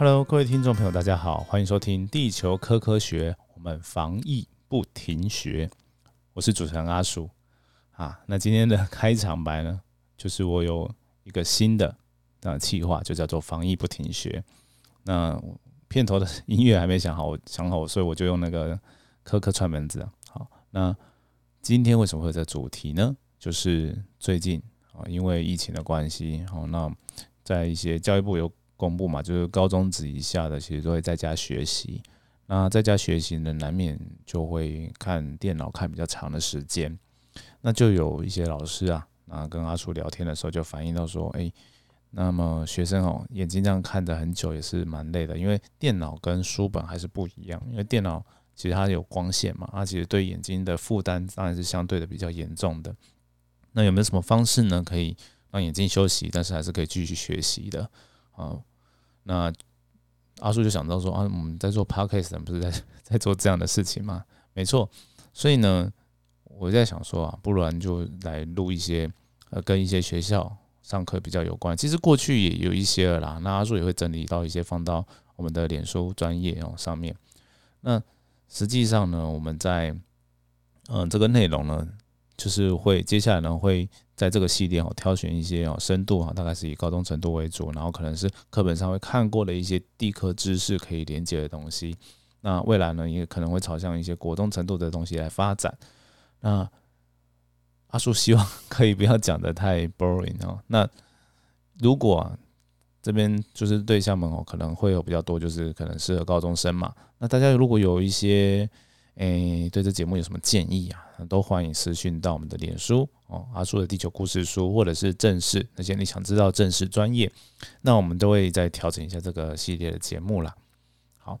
Hello，各位听众朋友，大家好，欢迎收听《地球科科学》，我们防疫不停学。我是主持人阿叔啊。那今天的开场白呢，就是我有一个新的啊计划，就叫做“防疫不停学”。那片头的音乐还没想好，我想好，所以我就用那个科科串门子。好，那今天为什么会这主题呢？就是最近啊，因为疫情的关系，好，那在一些教育部有。公布嘛，就是高中职以下的，其实都会在家学习。那在家学习呢，难免就会看电脑看比较长的时间。那就有一些老师啊，那跟阿叔聊天的时候就反映到说，哎，那么学生哦，眼睛这样看着很久也是蛮累的，因为电脑跟书本还是不一样。因为电脑其实它有光线嘛，它其实对眼睛的负担当然是相对的比较严重的。那有没有什么方式呢，可以让眼睛休息，但是还是可以继续学习的啊？那阿叔就想到说啊，我们在做 podcast，不是在在做这样的事情吗？没错，所以呢，我在想说啊，不然就来录一些呃，跟一些学校上课比较有关。其实过去也有一些了啦，那阿叔也会整理到一些放到我们的脸书专业哦上面。那实际上呢，我们在嗯这个内容呢。就是会接下来呢，会在这个系列哦，挑选一些哦深度哈，大概是以高中程度为主，然后可能是课本上会看过的一些地科知识可以连接的东西。那未来呢，也可能会朝向一些国中程度的东西来发展。那阿叔希望可以不要讲的太 boring 哦。那如果这边就是对象们哦，可能会有比较多，就是可能适合高中生嘛。那大家如果有一些。诶，对这节目有什么建议啊？都欢迎私讯到我们的脸书哦，阿叔的地球故事书，或者是正式那些你想知道正式专业，那我们都会再调整一下这个系列的节目啦。好，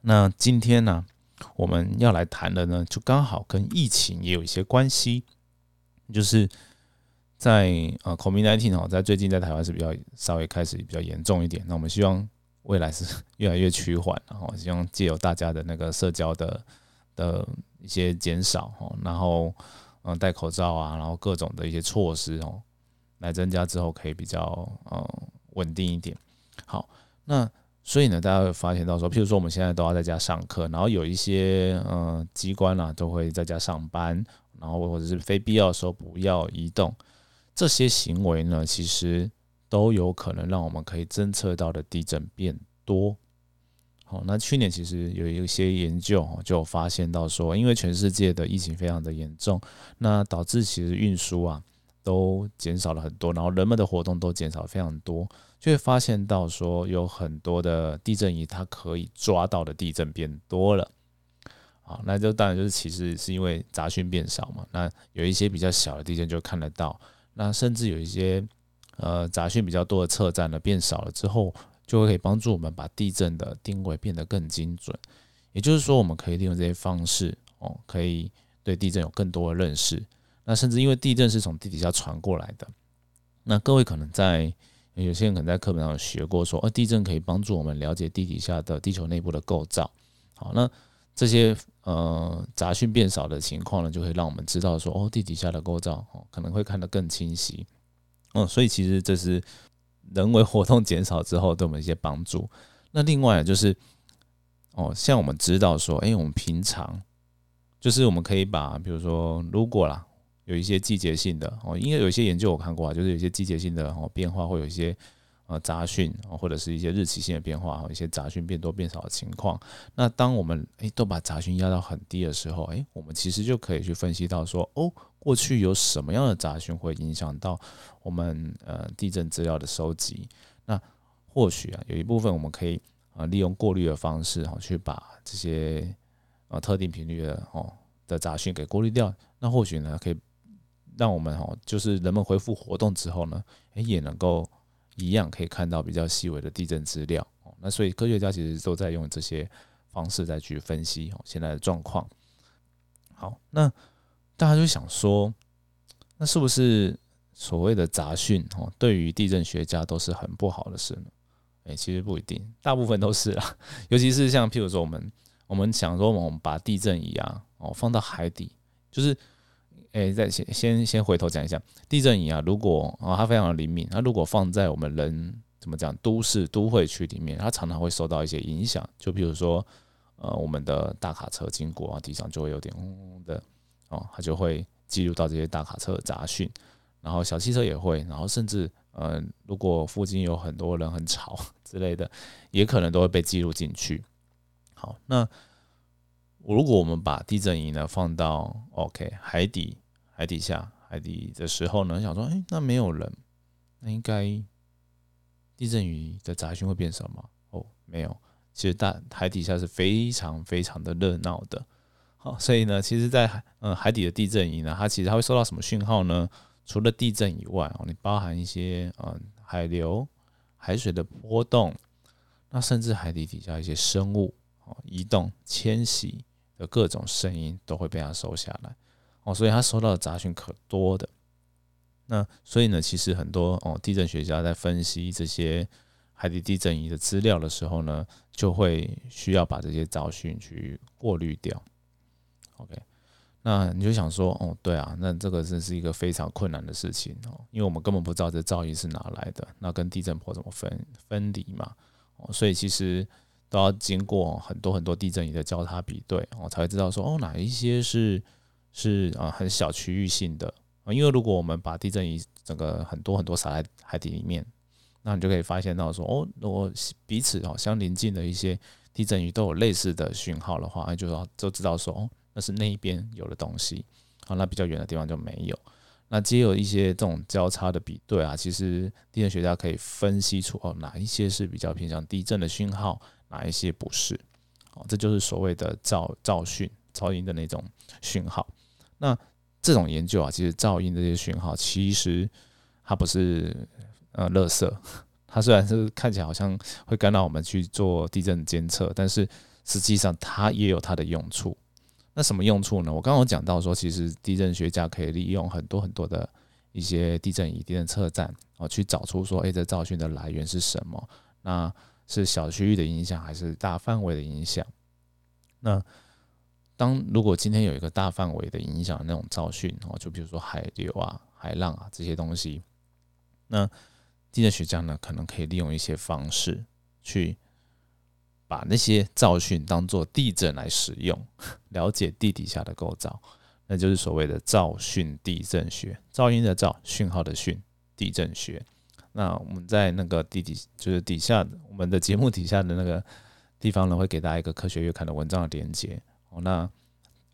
那今天呢，我们要来谈的呢，就刚好跟疫情也有一些关系，就是在呃，COVID-19 哦，在最近在台湾是比较稍微开始比较严重一点，那我们希望未来是 越来越趋缓，然后希望借由大家的那个社交的。的一些减少哦，然后嗯戴口罩啊，然后各种的一些措施哦，来增加之后可以比较嗯稳定一点。好，那所以呢，大家会发现到说，譬如说我们现在都要在家上课，然后有一些嗯机关啊都会在家上班，然后或者是非必要的时候不要移动，这些行为呢，其实都有可能让我们可以侦测到的地震变多。好，那去年其实有一些研究就发现到说，因为全世界的疫情非常的严重，那导致其实运输啊都减少了很多，然后人们的活动都减少非常多，就会发现到说有很多的地震仪它可以抓到的地震变多了。好，那就当然就是其实是因为杂讯变少嘛，那有一些比较小的地震就看得到，那甚至有一些呃杂讯比较多的测站呢变少了之后。就会可以帮助我们把地震的定位变得更精准，也就是说，我们可以利用这些方式哦，可以对地震有更多的认识。那甚至因为地震是从地底下传过来的，那各位可能在有些人可能在课本上有学过，说，呃，地震可以帮助我们了解地底下的地球内部的构造。好，那这些呃杂讯变少的情况呢，就会让我们知道说，哦，地底下的构造哦，可能会看得更清晰。嗯，所以其实这是。人为活动减少之后，对我们一些帮助。那另外就是，哦，像我们知道说，哎，我们平常就是我们可以把，比如说，如果啦，有一些季节性的哦，因为有一些研究我看过啊，就是有一些季节性的哦变化，会有一些呃杂讯，或者是一些日期性的变化，哈一些杂讯变多变少的情况。那当我们哎都把杂讯压到很低的时候，哎，我们其实就可以去分析到说，哦。过去有什么样的杂讯会影响到我们呃地震资料的收集？那或许啊有一部分我们可以啊利用过滤的方式哈去把这些呃特定频率的哦的杂讯给过滤掉。那或许呢可以让我们哦就是人们恢复活动之后呢，诶也能够一样可以看到比较细微的地震资料。哦，那所以科学家其实都在用这些方式再去分析现在的状况。好，那。大家就想说，那是不是所谓的杂讯哦，对于地震学家都是很不好的事呢？诶，其实不一定，大部分都是啊。尤其是像譬如说，我们我们想说，我们把地震仪啊哦放到海底，就是诶，再先先先回头讲一下，地震仪啊，如果啊它非常的灵敏，它如果放在我们人怎么讲都市都会区里面，它常常会受到一些影响。就比如说，呃，我们的大卡车经过啊，地上就会有点嗡嗡的哦，它就会记录到这些大卡车的杂讯。然后小汽车也会，然后甚至呃，如果附近有很多人很吵 之类的，也可能都会被记录进去。好，那如果我们把地震仪呢放到 OK 海底海底下海底的时候呢，想说，哎，那没有人，那应该地震仪的杂讯会变少吗？哦，没有，其实大海底下是非常非常的热闹的。好，所以呢，其实，在海嗯海底的地震仪呢，它其实它会收到什么讯号呢？除了地震以外哦，你包含一些嗯海流、海水的波动，那甚至海底底下一些生物哦移动、迁徙的各种声音都会被它收下来哦，所以他收到的杂讯可多的。那所以呢，其实很多哦地震学家在分析这些海底地震仪的资料的时候呢，就会需要把这些杂讯去过滤掉。OK。那你就想说，哦，对啊，那这个真是一个非常困难的事情哦，因为我们根本不知道这噪音是哪来的，那跟地震波怎么分分离嘛，哦，所以其实都要经过很多很多地震仪的交叉比对，我才会知道说，哦，哪一些是是啊很小区域性的啊，因为如果我们把地震仪整个很多很多撒在海底里面，那你就可以发现到说，哦，如果彼此哦相邻近的一些地震仪都有类似的讯号的话，那就要就知道说，哦。那是那一边有的东西，啊，那比较远的地方就没有。那既有一些这种交叉的比对啊，其实地震学家可以分析出哦，哪一些是比较偏向地震的讯号，哪一些不是。哦，这就是所谓的噪噪讯、噪音的那种讯号。那这种研究啊，其实噪音这些讯号，其实它不是呃垃圾，它虽然是看起来好像会干扰我们去做地震监测，但是实际上它也有它的用处。那什么用处呢？我刚刚讲到说，其实地震学家可以利用很多很多的一些地震仪、地震测站哦，去找出说，哎，这噪讯的来源是什么？那是小区域的影响还是大范围的影响？那当如果今天有一个大范围的影响那种噪讯哦，就比如说海流啊、海浪啊这些东西，那地震学家呢，可能可以利用一些方式去。把那些噪讯当做地震来使用，了解地底下的构造，那就是所谓的噪讯地震学。噪音的噪，讯号的讯，地震学。那我们在那个地底，就是底下我们的节目底下的那个地方呢，会给大家一个科学月刊的文章的连接。那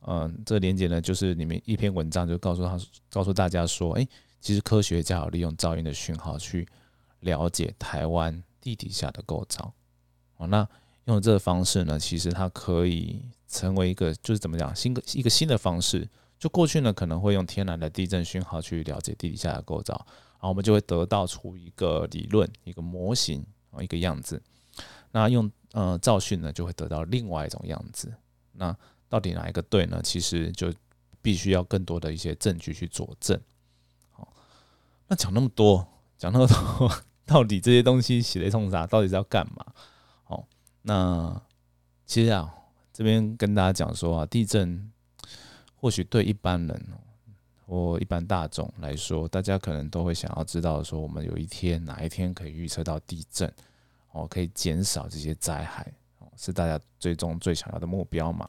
嗯，这连接呢，就是里面一篇文章，就告诉他，告诉大家说，哎，其实科学家有利用噪音的讯号去了解台湾地底下的构造。哦，那。用这个方式呢，其实它可以成为一个，就是怎么讲，新一个新的方式。就过去呢，可能会用天然的地震讯号去了解地底下的构造，然后我们就会得到出一个理论、一个模型啊，一个样子。那用呃噪讯呢，就会得到另外一种样子。那到底哪一个对呢？其实就必须要更多的一些证据去佐证。好，那讲那么多，讲那么多，到底这些东西写雷冲啥？到底是要干嘛？那其实啊，这边跟大家讲说啊，地震或许对一般人哦或一般大众来说，大家可能都会想要知道说，我们有一天哪一天可以预测到地震哦，可以减少这些灾害哦，是大家最终最想要的目标嘛。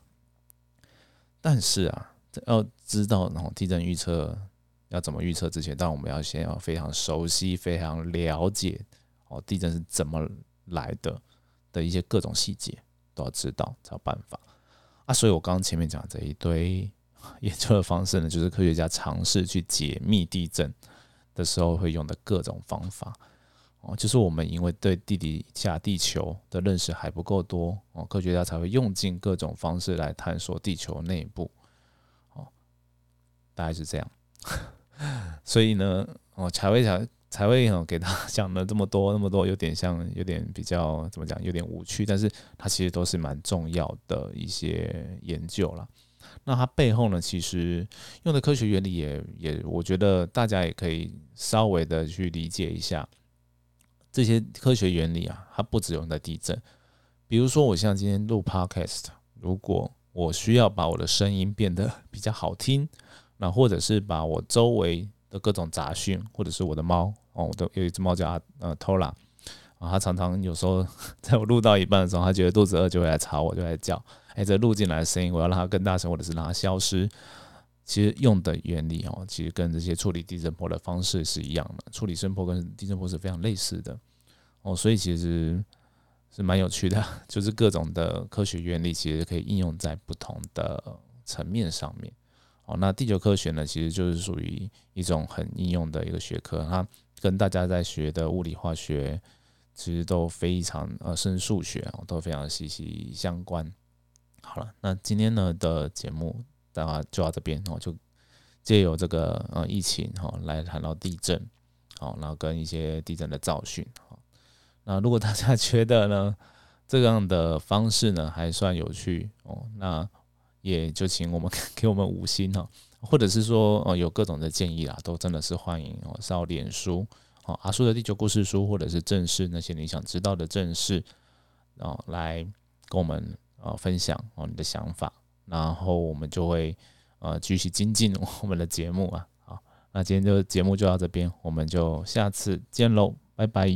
但是啊，要知道然后地震预测要怎么预测之前，当然我们要先要非常熟悉、非常了解哦，地震是怎么来的。的一些各种细节都要知道才有办法啊，所以我刚刚前面讲这一堆 研究的方式呢，就是科学家尝试去解密地震的时候会用的各种方法哦，就是我们因为对地底下地球的认识还不够多哦，科学家才会用尽各种方式来探索地球内部哦，大概是这样，所以呢，哦才会想。才会哦给他讲了这么多那么多，有点像有点比较怎么讲，有点无趣，但是它其实都是蛮重要的一些研究了。那它背后呢，其实用的科学原理也也，我觉得大家也可以稍微的去理解一下这些科学原理啊。它不只用在地震，比如说我像今天录 podcast，如果我需要把我的声音变得比较好听，那或者是把我周围的各种杂讯，或者是我的猫。哦，我都有一只猫叫阿呃 Tola，啊，它常常有时候 在我录到一半的时候，它觉得肚子饿就会来吵我，就来叫。哎，这录进来的声音，我要让它更大声，或者是让它消失。其实用的原理哦，其实跟这些处理地震波的方式是一样的，处理声波跟地震波是非常类似的哦，所以其实是蛮有趣的，就是各种的科学原理其实可以应用在不同的层面上面哦。那地球科学呢，其实就是属于一种很应用的一个学科，它跟大家在学的物理化学其实都非常呃，甚至数学哦，都非常息息相关。好了，那今天呢的节目。大家就到这边哦，就借由这个呃疫情哈来谈到地震，好，然后跟一些地震的造训哈。那如果大家觉得呢 这样的方式呢还算有趣哦，那也就请我们 给我们五星哈，或者是说呃有各种的建议啦，都真的是欢迎哦，上脸书哦阿叔的地球故事书，或者是正式那些你想知道的正事哦，来跟我们呃分享哦你的想法。然后我们就会呃继续精进我们的节目啊，好，那今天就节目就到这边，我们就下次见喽，拜拜。